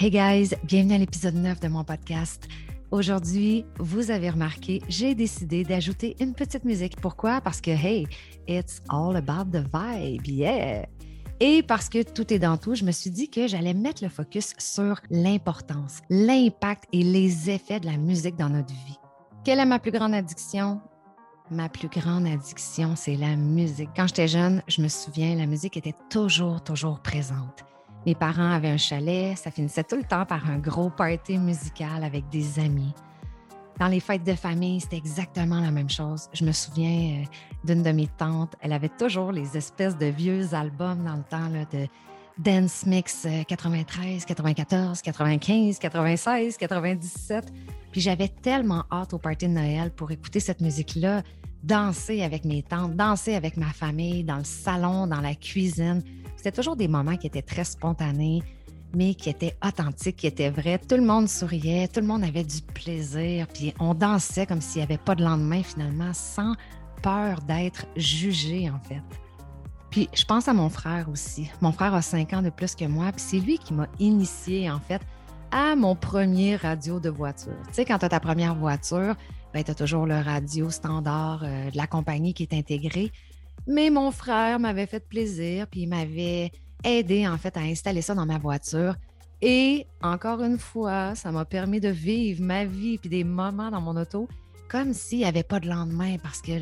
Hey guys, bienvenue à l'épisode 9 de mon podcast. Aujourd'hui, vous avez remarqué, j'ai décidé d'ajouter une petite musique. Pourquoi? Parce que, hey, it's all about the vibe, yeah! Et parce que tout est dans tout, je me suis dit que j'allais mettre le focus sur l'importance, l'impact et les effets de la musique dans notre vie. Quelle est ma plus grande addiction? Ma plus grande addiction, c'est la musique. Quand j'étais jeune, je me souviens, la musique était toujours, toujours présente. Mes parents avaient un chalet, ça finissait tout le temps par un gros party musical avec des amis. Dans les fêtes de famille, c'était exactement la même chose. Je me souviens euh, d'une de mes tantes, elle avait toujours les espèces de vieux albums dans le temps de Dance Mix 93, 94, 95, 96, 97. Puis j'avais tellement hâte au party de Noël pour écouter cette musique-là, danser avec mes tantes, danser avec ma famille, dans le salon, dans la cuisine. C'était toujours des moments qui étaient très spontanés, mais qui étaient authentiques, qui étaient vrais. Tout le monde souriait, tout le monde avait du plaisir, puis on dansait comme s'il n'y avait pas de lendemain finalement, sans peur d'être jugé en fait. Puis je pense à mon frère aussi. Mon frère a cinq ans de plus que moi, puis c'est lui qui m'a initié en fait à mon premier radio de voiture. Tu sais, quand tu as ta première voiture, ben, tu as toujours le radio standard euh, de la compagnie qui est intégré. Mais mon frère m'avait fait plaisir, puis il m'avait aidé en fait à installer ça dans ma voiture. Et encore une fois, ça m'a permis de vivre ma vie puis des moments dans mon auto comme s'il n'y avait pas de lendemain parce que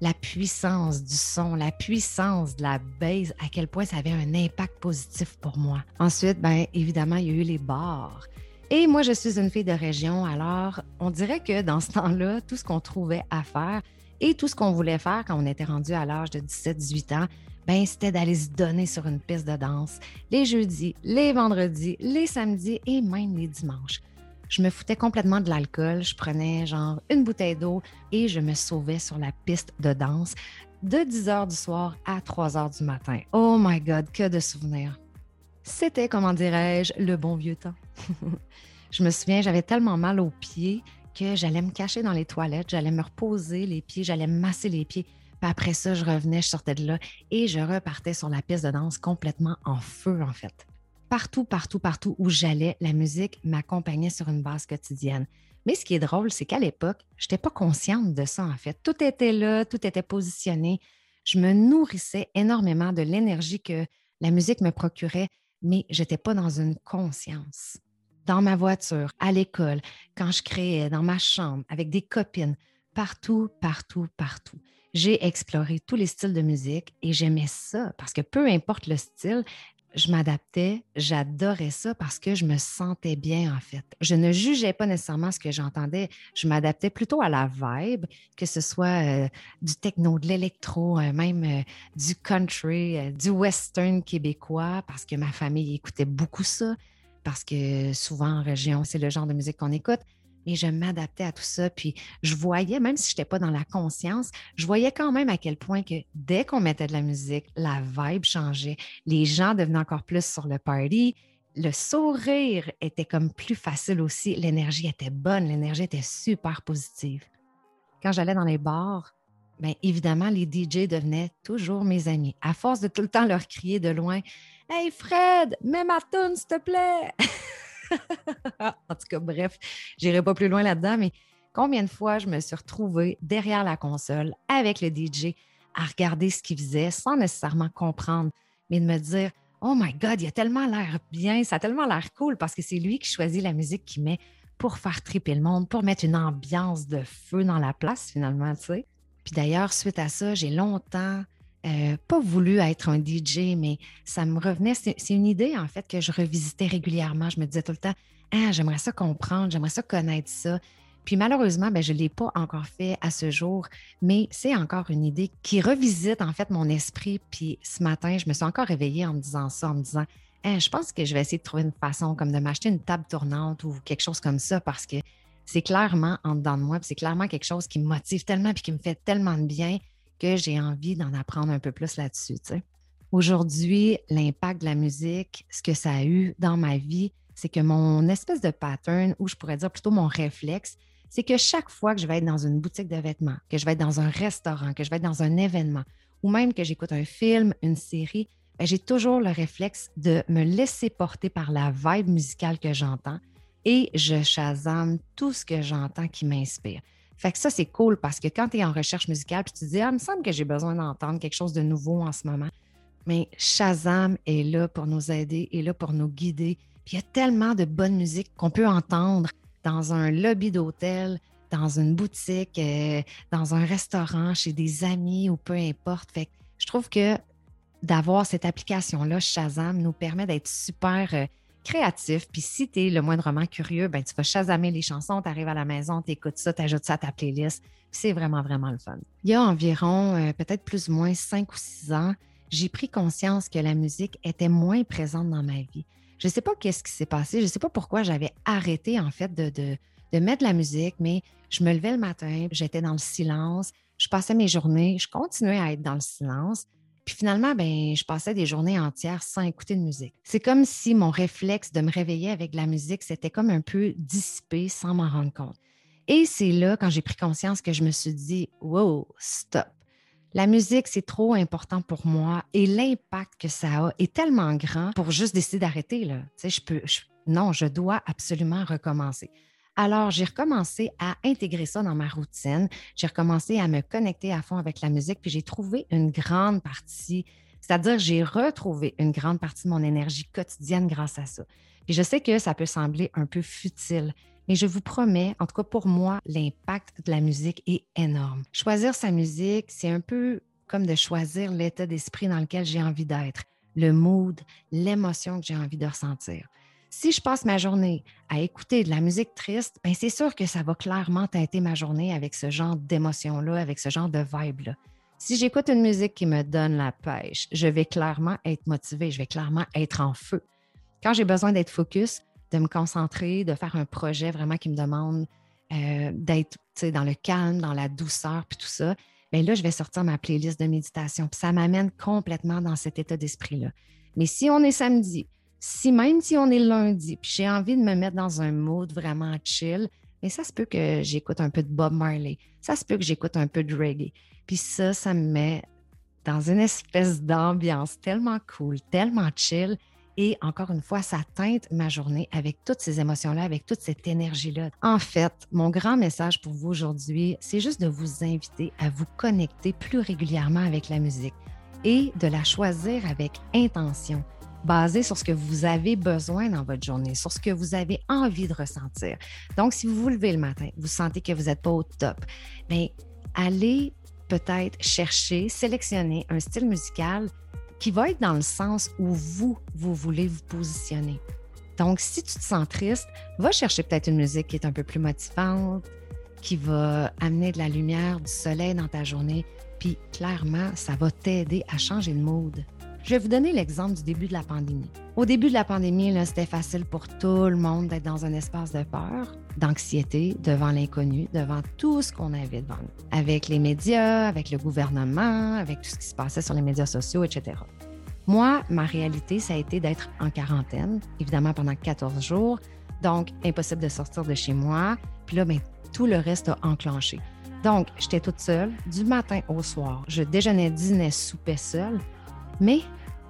la puissance du son, la puissance de la base, à quel point ça avait un impact positif pour moi. Ensuite, bien évidemment, il y a eu les bars. Et moi, je suis une fille de région, alors on dirait que dans ce temps-là, tout ce qu'on trouvait à faire, et tout ce qu'on voulait faire quand on était rendu à l'âge de 17-18 ans, ben, c'était d'aller se donner sur une piste de danse les jeudis, les vendredis, les samedis et même les dimanches. Je me foutais complètement de l'alcool. Je prenais genre une bouteille d'eau et je me sauvais sur la piste de danse de 10 heures du soir à 3 heures du matin. Oh my God, que de souvenirs. C'était, comment dirais-je, le bon vieux temps. je me souviens, j'avais tellement mal aux pieds que j'allais me cacher dans les toilettes, j'allais me reposer les pieds, j'allais me masser les pieds. Puis après ça, je revenais, je sortais de là et je repartais sur la piste de danse complètement en feu, en fait. Partout, partout, partout où j'allais, la musique m'accompagnait sur une base quotidienne. Mais ce qui est drôle, c'est qu'à l'époque, je n'étais pas consciente de ça, en fait. Tout était là, tout était positionné. Je me nourrissais énormément de l'énergie que la musique me procurait, mais je n'étais pas dans une conscience dans ma voiture, à l'école, quand je créais, dans ma chambre, avec des copines, partout, partout, partout. J'ai exploré tous les styles de musique et j'aimais ça parce que peu importe le style, je m'adaptais, j'adorais ça parce que je me sentais bien en fait. Je ne jugeais pas nécessairement ce que j'entendais, je m'adaptais plutôt à la vibe, que ce soit euh, du techno, de l'électro, euh, même euh, du country, du western québécois parce que ma famille écoutait beaucoup ça parce que souvent en région, c'est le genre de musique qu'on écoute. Et je m'adaptais à tout ça. Puis je voyais, même si je n'étais pas dans la conscience, je voyais quand même à quel point que dès qu'on mettait de la musique, la vibe changeait. Les gens devenaient encore plus sur le party. Le sourire était comme plus facile aussi. L'énergie était bonne, l'énergie était super positive. Quand j'allais dans les bars, bien évidemment, les DJ devenaient toujours mes amis. À force de tout le temps leur crier de loin Hey Fred, mets ma tune, s'il te plaît. en tout cas, bref, j'irai pas plus loin là-dedans, mais combien de fois je me suis retrouvée derrière la console avec le DJ à regarder ce qu'il faisait sans nécessairement comprendre, mais de me dire Oh my God, il a tellement l'air bien, ça a tellement l'air cool parce que c'est lui qui choisit la musique qu'il met pour faire triper le monde, pour mettre une ambiance de feu dans la place finalement, tu sais. Puis d'ailleurs, suite à ça, j'ai longtemps euh, pas voulu être un DJ, mais ça me revenait. C'est une idée, en fait, que je revisitais régulièrement. Je me disais tout le temps, ah, j'aimerais ça comprendre, j'aimerais ça connaître ça. Puis malheureusement, ben, je ne l'ai pas encore fait à ce jour, mais c'est encore une idée qui revisite en fait mon esprit. Puis ce matin, je me suis encore réveillée en me disant ça, en me disant, ah, je pense que je vais essayer de trouver une façon comme de m'acheter une table tournante ou quelque chose comme ça parce que c'est clairement en dedans de moi, c'est clairement quelque chose qui me motive tellement puis qui me fait tellement de bien que j'ai envie d'en apprendre un peu plus là-dessus. Aujourd'hui, l'impact de la musique, ce que ça a eu dans ma vie, c'est que mon espèce de pattern, ou je pourrais dire plutôt mon réflexe, c'est que chaque fois que je vais être dans une boutique de vêtements, que je vais être dans un restaurant, que je vais être dans un événement, ou même que j'écoute un film, une série, ben, j'ai toujours le réflexe de me laisser porter par la vibe musicale que j'entends et je chasame tout ce que j'entends qui m'inspire. Fait que ça, c'est cool parce que quand tu es en recherche musicale, puis tu te dis, ah, il me semble que j'ai besoin d'entendre quelque chose de nouveau en ce moment. Mais Shazam est là pour nous aider, est là pour nous guider. Puis il y a tellement de bonne musique qu'on peut entendre dans un lobby d'hôtel, dans une boutique, euh, dans un restaurant, chez des amis ou peu importe. Fait que je trouve que d'avoir cette application-là, Shazam, nous permet d'être super euh, créatif. Puis si tu es le moindrement curieux, ben, tu vas chasamer les chansons, tu arrives à la maison, tu écoutes ça, tu ajoutes ça à ta playlist. C'est vraiment, vraiment le fun. Il y a environ euh, peut-être plus ou moins cinq ou six ans, j'ai pris conscience que la musique était moins présente dans ma vie. Je ne sais pas qu'est-ce qui s'est passé, je ne sais pas pourquoi j'avais arrêté en fait de, de, mettre de la musique, mais je me levais le matin, j'étais dans le silence, je passais mes journées, je continuais à être dans le silence. Puis finalement, ben, je passais des journées entières sans écouter de musique. C'est comme si mon réflexe de me réveiller avec de la musique, c'était comme un peu dissipé sans m'en rendre compte. Et c'est là, quand j'ai pris conscience, que je me suis dit, wow, stop. La musique, c'est trop important pour moi et l'impact que ça a est tellement grand pour juste décider d'arrêter. Là. Je peux, non, je dois absolument recommencer. Alors, j'ai recommencé à intégrer ça dans ma routine. J'ai recommencé à me connecter à fond avec la musique, puis j'ai trouvé une grande partie, c'est-à-dire j'ai retrouvé une grande partie de mon énergie quotidienne grâce à ça. Puis je sais que ça peut sembler un peu futile, mais je vous promets, en tout cas pour moi, l'impact de la musique est énorme. Choisir sa musique, c'est un peu comme de choisir l'état d'esprit dans lequel j'ai envie d'être, le mood, l'émotion que j'ai envie de ressentir. Si je passe ma journée à écouter de la musique triste, ben c'est sûr que ça va clairement teinter ma journée avec ce genre d'émotion-là, avec ce genre de vibe-là. Si j'écoute une musique qui me donne la pêche, je vais clairement être motivée, je vais clairement être en feu. Quand j'ai besoin d'être focus, de me concentrer, de faire un projet vraiment qui me demande euh, d'être dans le calme, dans la douceur, puis tout ça, bien là, je vais sortir ma playlist de méditation. Puis ça m'amène complètement dans cet état d'esprit-là. Mais si on est samedi, si même si on est lundi, puis j'ai envie de me mettre dans un mood vraiment chill, mais ça se peut que j'écoute un peu de Bob Marley, ça se peut que j'écoute un peu de reggae. Puis ça, ça me met dans une espèce d'ambiance tellement cool, tellement chill. Et encore une fois, ça teinte ma journée avec toutes ces émotions-là, avec toute cette énergie-là. En fait, mon grand message pour vous aujourd'hui, c'est juste de vous inviter à vous connecter plus régulièrement avec la musique et de la choisir avec intention basé sur ce que vous avez besoin dans votre journée, sur ce que vous avez envie de ressentir. Donc, si vous vous levez le matin, vous sentez que vous n'êtes pas au top, bien, allez peut-être chercher, sélectionner un style musical qui va être dans le sens où vous, vous voulez vous positionner. Donc, si tu te sens triste, va chercher peut-être une musique qui est un peu plus motivante, qui va amener de la lumière, du soleil dans ta journée. Puis, clairement, ça va t'aider à changer de mood. Je vais vous donner l'exemple du début de la pandémie. Au début de la pandémie, c'était facile pour tout le monde d'être dans un espace de peur, d'anxiété devant l'inconnu, devant tout ce qu'on avait devant nous, avec les médias, avec le gouvernement, avec tout ce qui se passait sur les médias sociaux, etc. Moi, ma réalité, ça a été d'être en quarantaine, évidemment pendant 14 jours, donc impossible de sortir de chez moi. Puis là, ben, tout le reste a enclenché. Donc, j'étais toute seule du matin au soir. Je déjeunais, dînais, soupais seule. Mais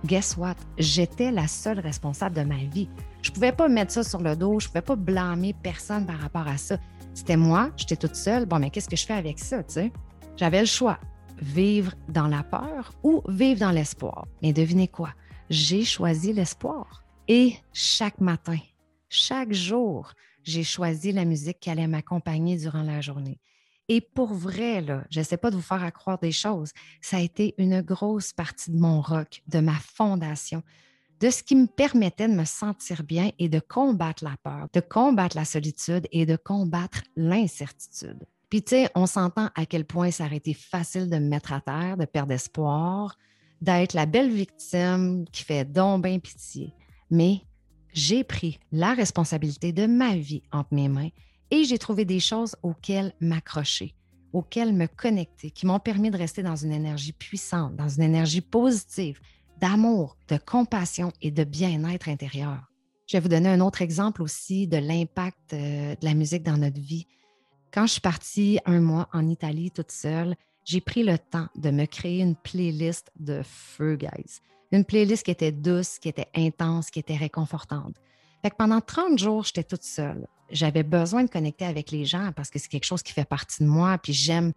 guess what? J'étais la seule responsable de ma vie. Je ne pouvais pas mettre ça sur le dos, je ne pouvais pas blâmer personne par rapport à ça. C'était moi, j'étais toute seule. Bon, mais qu'est-ce que je fais avec ça, tu sais? J'avais le choix, vivre dans la peur ou vivre dans l'espoir? Mais devinez quoi? J'ai choisi l'espoir. Et chaque matin, chaque jour, j'ai choisi la musique qui allait m'accompagner durant la journée. Et pour vrai, là, je sais pas de vous faire accroire des choses, ça a été une grosse partie de mon rock, de ma fondation, de ce qui me permettait de me sentir bien et de combattre la peur, de combattre la solitude et de combattre l'incertitude. Puis, tu sais, on s'entend à quel point ça aurait été facile de me mettre à terre, de perdre espoir, d'être la belle victime qui fait donc pitié. Mais j'ai pris la responsabilité de ma vie entre mes mains et j'ai trouvé des choses auxquelles m'accrocher, auxquelles me connecter, qui m'ont permis de rester dans une énergie puissante, dans une énergie positive, d'amour, de compassion et de bien-être intérieur. Je vais vous donner un autre exemple aussi de l'impact euh, de la musique dans notre vie. Quand je suis partie un mois en Italie toute seule, j'ai pris le temps de me créer une playlist de feu, guys. Une playlist qui était douce, qui était intense, qui était réconfortante. Pendant 30 jours, j'étais toute seule. J'avais besoin de connecter avec les gens parce que c'est quelque chose qui fait partie de moi. Puis j'aime,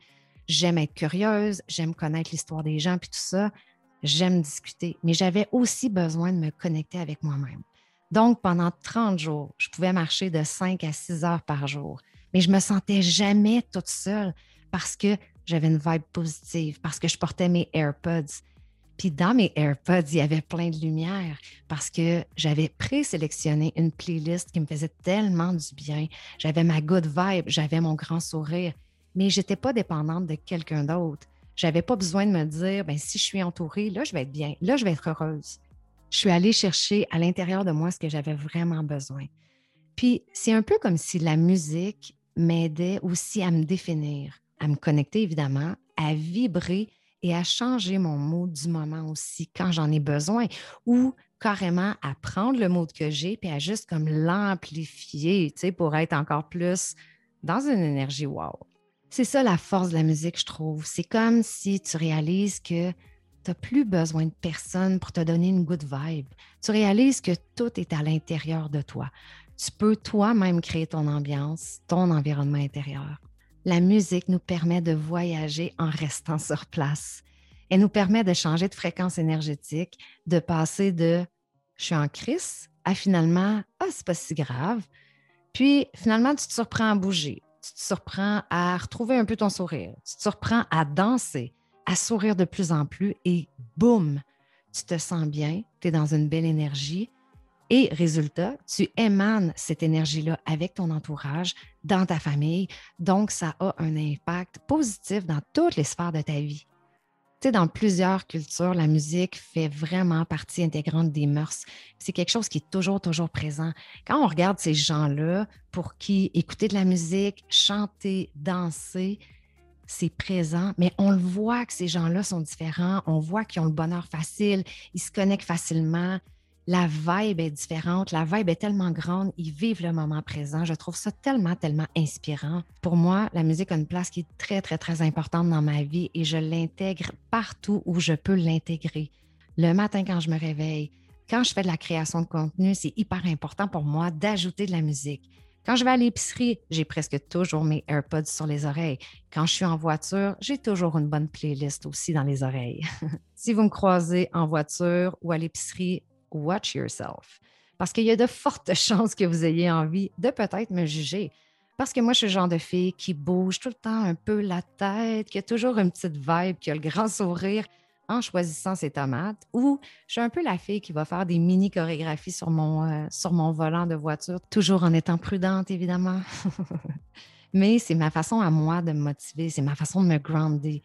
j'aime être curieuse, j'aime connaître l'histoire des gens, puis tout ça. J'aime discuter. Mais j'avais aussi besoin de me connecter avec moi-même. Donc, pendant 30 jours, je pouvais marcher de 5 à 6 heures par jour. Mais je me sentais jamais toute seule parce que j'avais une vibe positive, parce que je portais mes AirPods. Puis dans mes AirPods, il y avait plein de lumière parce que j'avais présélectionné une playlist qui me faisait tellement du bien. J'avais ma good vibe, j'avais mon grand sourire, mais je n'étais pas dépendante de quelqu'un d'autre. J'avais pas besoin de me dire, ben, si je suis entourée, là, je vais être bien, là, je vais être heureuse. Je suis allée chercher à l'intérieur de moi ce que j'avais vraiment besoin. Puis c'est un peu comme si la musique m'aidait aussi à me définir, à me connecter évidemment, à vibrer et à changer mon mot du moment aussi quand j'en ai besoin ou carrément à prendre le mot que j'ai puis à juste comme l'amplifier, tu sais, pour être encore plus dans une énergie wow. C'est ça la force de la musique, je trouve. C'est comme si tu réalises que tu n'as plus besoin de personne pour te donner une good vibe. Tu réalises que tout est à l'intérieur de toi. Tu peux toi-même créer ton ambiance, ton environnement intérieur. La musique nous permet de voyager en restant sur place. Elle nous permet de changer de fréquence énergétique, de passer de je suis en crise à finalement ah, c'est pas si grave. Puis finalement, tu te surprends à bouger, tu te surprends à retrouver un peu ton sourire, tu te surprends à danser, à sourire de plus en plus et boum, tu te sens bien, tu es dans une belle énergie et résultat, tu émanes cette énergie-là avec ton entourage, dans ta famille. Donc, ça a un impact positif dans toutes les sphères de ta vie. Tu sais, dans plusieurs cultures, la musique fait vraiment partie intégrante des mœurs. C'est quelque chose qui est toujours, toujours présent. Quand on regarde ces gens-là, pour qui écouter de la musique, chanter, danser, c'est présent, mais on le voit que ces gens-là sont différents. On voit qu'ils ont le bonheur facile, ils se connectent facilement, la vibe est différente, la vibe est tellement grande, ils vivent le moment présent. Je trouve ça tellement, tellement inspirant. Pour moi, la musique a une place qui est très, très, très importante dans ma vie et je l'intègre partout où je peux l'intégrer. Le matin quand je me réveille, quand je fais de la création de contenu, c'est hyper important pour moi d'ajouter de la musique. Quand je vais à l'épicerie, j'ai presque toujours mes AirPods sur les oreilles. Quand je suis en voiture, j'ai toujours une bonne playlist aussi dans les oreilles. si vous me croisez en voiture ou à l'épicerie, watch yourself. Parce qu'il y a de fortes chances que vous ayez envie de peut-être me juger. Parce que moi, je suis le genre de fille qui bouge tout le temps un peu la tête, qui a toujours une petite vibe, qui a le grand sourire en choisissant ses tomates. Ou je suis un peu la fille qui va faire des mini chorégraphies sur mon, euh, sur mon volant de voiture, toujours en étant prudente, évidemment. Mais c'est ma façon à moi de me motiver, c'est ma façon de me grounder.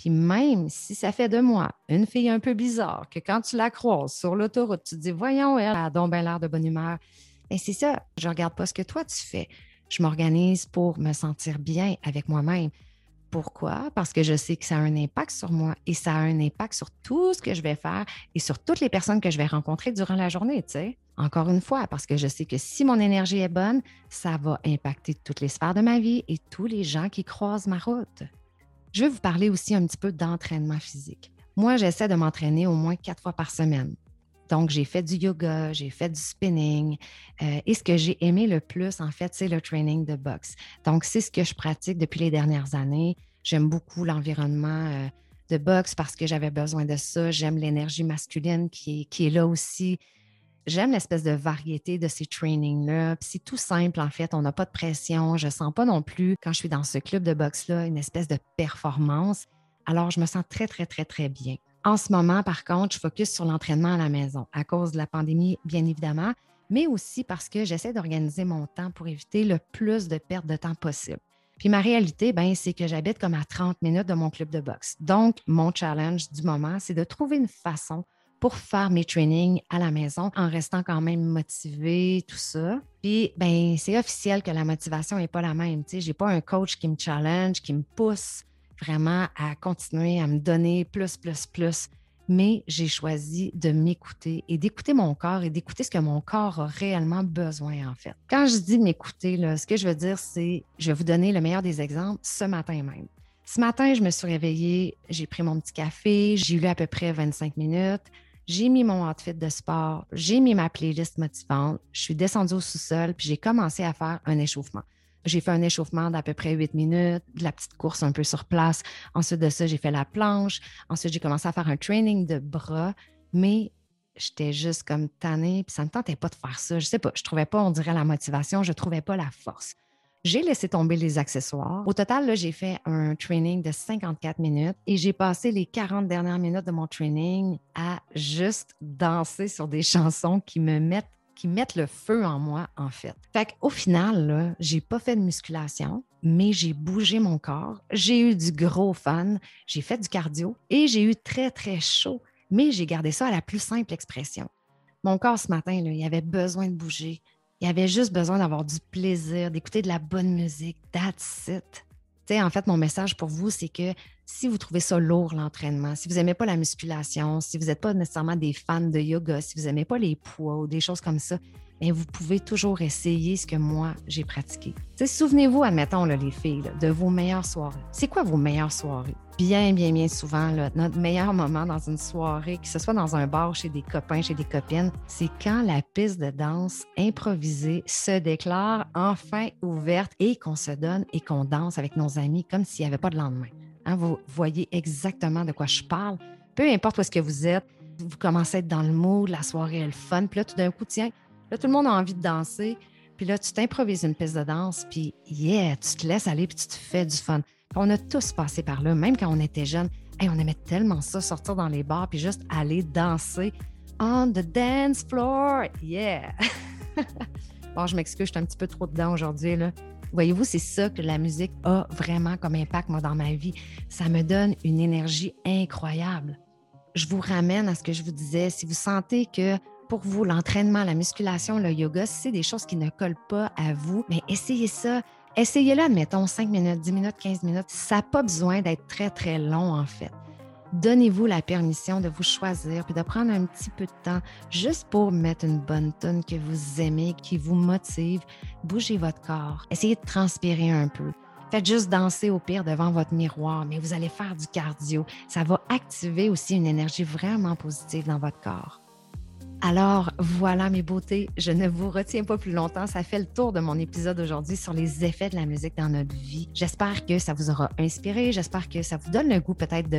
Puis même si ça fait de moi une fille un peu bizarre, que quand tu la croises sur l'autoroute, tu te dis Voyons, elle a donc bien l'air de bonne humeur. Et ben, c'est ça, je regarde pas ce que toi tu fais. Je m'organise pour me sentir bien avec moi-même. Pourquoi? Parce que je sais que ça a un impact sur moi et ça a un impact sur tout ce que je vais faire et sur toutes les personnes que je vais rencontrer durant la journée, tu sais. Encore une fois, parce que je sais que si mon énergie est bonne, ça va impacter toutes les sphères de ma vie et tous les gens qui croisent ma route. Je vais vous parler aussi un petit peu d'entraînement physique. Moi, j'essaie de m'entraîner au moins quatre fois par semaine. Donc, j'ai fait du yoga, j'ai fait du spinning. Euh, et ce que j'ai aimé le plus, en fait, c'est le training de boxe. Donc, c'est ce que je pratique depuis les dernières années. J'aime beaucoup l'environnement euh, de boxe parce que j'avais besoin de ça. J'aime l'énergie masculine qui qui est là aussi j'aime l'espèce de variété de ces trainings-là. C'est tout simple, en fait. On n'a pas de pression. Je ne sens pas non plus, quand je suis dans ce club de boxe-là, une espèce de performance. Alors, je me sens très, très, très, très bien. En ce moment, par contre, je focus sur l'entraînement à la maison à cause de la pandémie, bien évidemment, mais aussi parce que j'essaie d'organiser mon temps pour éviter le plus de perte de temps possible. Puis ma réalité, ben, c'est que j'habite comme à 30 minutes de mon club de boxe. Donc, mon challenge du moment, c'est de trouver une façon pour faire mes trainings à la maison en restant quand même motivée, tout ça. Puis, ben, c'est officiel que la motivation n'est pas la même. Je n'ai pas un coach qui me challenge, qui me pousse vraiment à continuer à me donner plus, plus, plus. Mais j'ai choisi de m'écouter et d'écouter mon corps et d'écouter ce que mon corps a réellement besoin, en fait. Quand je dis m'écouter, ce que je veux dire, c'est, je vais vous donner le meilleur des exemples ce matin même. Ce matin, je me suis réveillée, j'ai pris mon petit café, j'ai lu à peu près 25 minutes. J'ai mis mon outfit de sport, j'ai mis ma playlist motivante, je suis descendue au sous-sol, puis j'ai commencé à faire un échauffement. J'ai fait un échauffement d'à peu près huit minutes, de la petite course un peu sur place. Ensuite de ça, j'ai fait la planche. Ensuite, j'ai commencé à faire un training de bras, mais j'étais juste comme tannée, puis ça ne me tentait pas de faire ça. Je sais pas, je trouvais pas, on dirait, la motivation, je trouvais pas la force. J'ai laissé tomber les accessoires. Au total, j'ai fait un training de 54 minutes et j'ai passé les 40 dernières minutes de mon training à juste danser sur des chansons qui me mettent qui mettent le feu en moi, en fait. Fait qu'au final, j'ai pas fait de musculation, mais j'ai bougé mon corps. J'ai eu du gros fun. J'ai fait du cardio et j'ai eu très, très chaud, mais j'ai gardé ça à la plus simple expression. Mon corps, ce matin, il avait besoin de bouger. Il avait juste besoin d'avoir du plaisir, d'écouter de la bonne musique. That's it. en fait, mon message pour vous, c'est que si vous trouvez ça lourd, l'entraînement, si vous n'aimez pas la musculation, si vous n'êtes pas nécessairement des fans de yoga, si vous n'aimez pas les poids ou des choses comme ça, mais vous pouvez toujours essayer ce que moi, j'ai pratiqué. Souvenez-vous, admettons, les filles, de vos meilleures soirées. C'est quoi vos meilleures soirées? Bien, bien, bien souvent, notre meilleur moment dans une soirée, que ce soit dans un bar chez des copains, chez des copines, c'est quand la piste de danse improvisée se déclare enfin ouverte et qu'on se donne et qu'on danse avec nos amis comme s'il n'y avait pas de lendemain. Hein, vous voyez exactement de quoi je parle. Peu importe où est-ce que vous êtes, vous commencez à être dans le mood, la soirée est le fun, puis là, tout d'un coup, tiens, Là, tout le monde a envie de danser. Puis là, tu t'improvises une piste de danse, puis yeah, tu te laisses aller, puis tu te fais du fun. on a tous passé par là, même quand on était jeunes. on aimait tellement ça, sortir dans les bars, puis juste aller danser on the dance floor. Yeah! bon, je m'excuse, je suis un petit peu trop dedans aujourd'hui. Voyez-vous, c'est ça que la musique a vraiment comme impact, moi, dans ma vie. Ça me donne une énergie incroyable. Je vous ramène à ce que je vous disais. Si vous sentez que pour vous, l'entraînement, la musculation, le yoga, si c'est des choses qui ne collent pas à vous, mais essayez ça. Essayez-le, admettons, 5 minutes, 10 minutes, 15 minutes. Ça n'a pas besoin d'être très, très long, en fait. Donnez-vous la permission de vous choisir puis de prendre un petit peu de temps juste pour mettre une bonne tonne que vous aimez, qui vous motive. Bougez votre corps. Essayez de transpirer un peu. Faites juste danser au pire devant votre miroir, mais vous allez faire du cardio. Ça va activer aussi une énergie vraiment positive dans votre corps. Alors voilà mes beautés, je ne vous retiens pas plus longtemps. Ça fait le tour de mon épisode aujourd'hui sur les effets de la musique dans notre vie. J'espère que ça vous aura inspiré. J'espère que ça vous donne le goût peut-être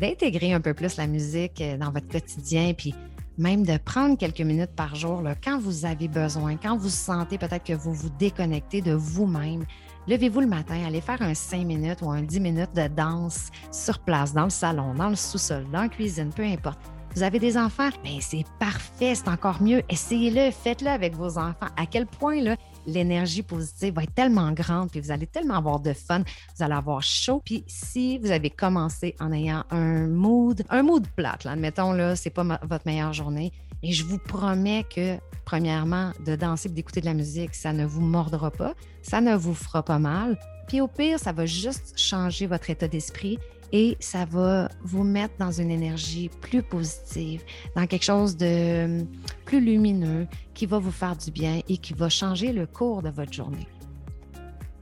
d'intégrer un peu plus la musique euh, dans votre quotidien. Puis même de prendre quelques minutes par jour quand vous avez besoin, quand vous sentez peut-être que vous vous déconnectez de vous-même. Levez-vous le matin, allez faire un 5 minutes ou un 10 minutes de danse sur place, dans le salon, dans le sous-sol, dans la cuisine, peu importe vous avez des enfants, mais c'est parfait, c'est encore mieux. Essayez-le, faites-le avec vos enfants. À quel point là, l'énergie positive va être tellement grande, puis vous allez tellement avoir de fun, vous allez avoir chaud. Puis si vous avez commencé en ayant un mood, un mood plate, là, admettons, là, c'est pas votre meilleure journée, et je vous promets que, premièrement, de danser et d'écouter de la musique, ça ne vous mordra pas, ça ne vous fera pas mal. Puis au pire, ça va juste changer votre état d'esprit et ça va vous mettre dans une énergie plus positive, dans quelque chose de hum, plus lumineux qui va vous faire du bien et qui va changer le cours de votre journée.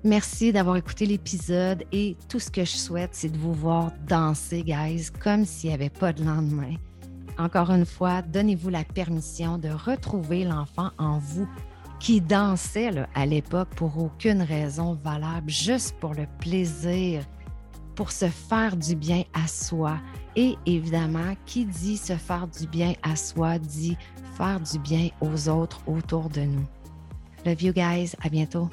Merci d'avoir écouté l'épisode et tout ce que je souhaite, c'est de vous voir danser, guys, comme s'il n'y avait pas de lendemain. Encore une fois, donnez-vous la permission de retrouver l'enfant en vous qui dansait à l'époque pour aucune raison valable, juste pour le plaisir pour se faire du bien à soi. Et évidemment, qui dit se faire du bien à soi dit faire du bien aux autres autour de nous. Love you guys. À bientôt.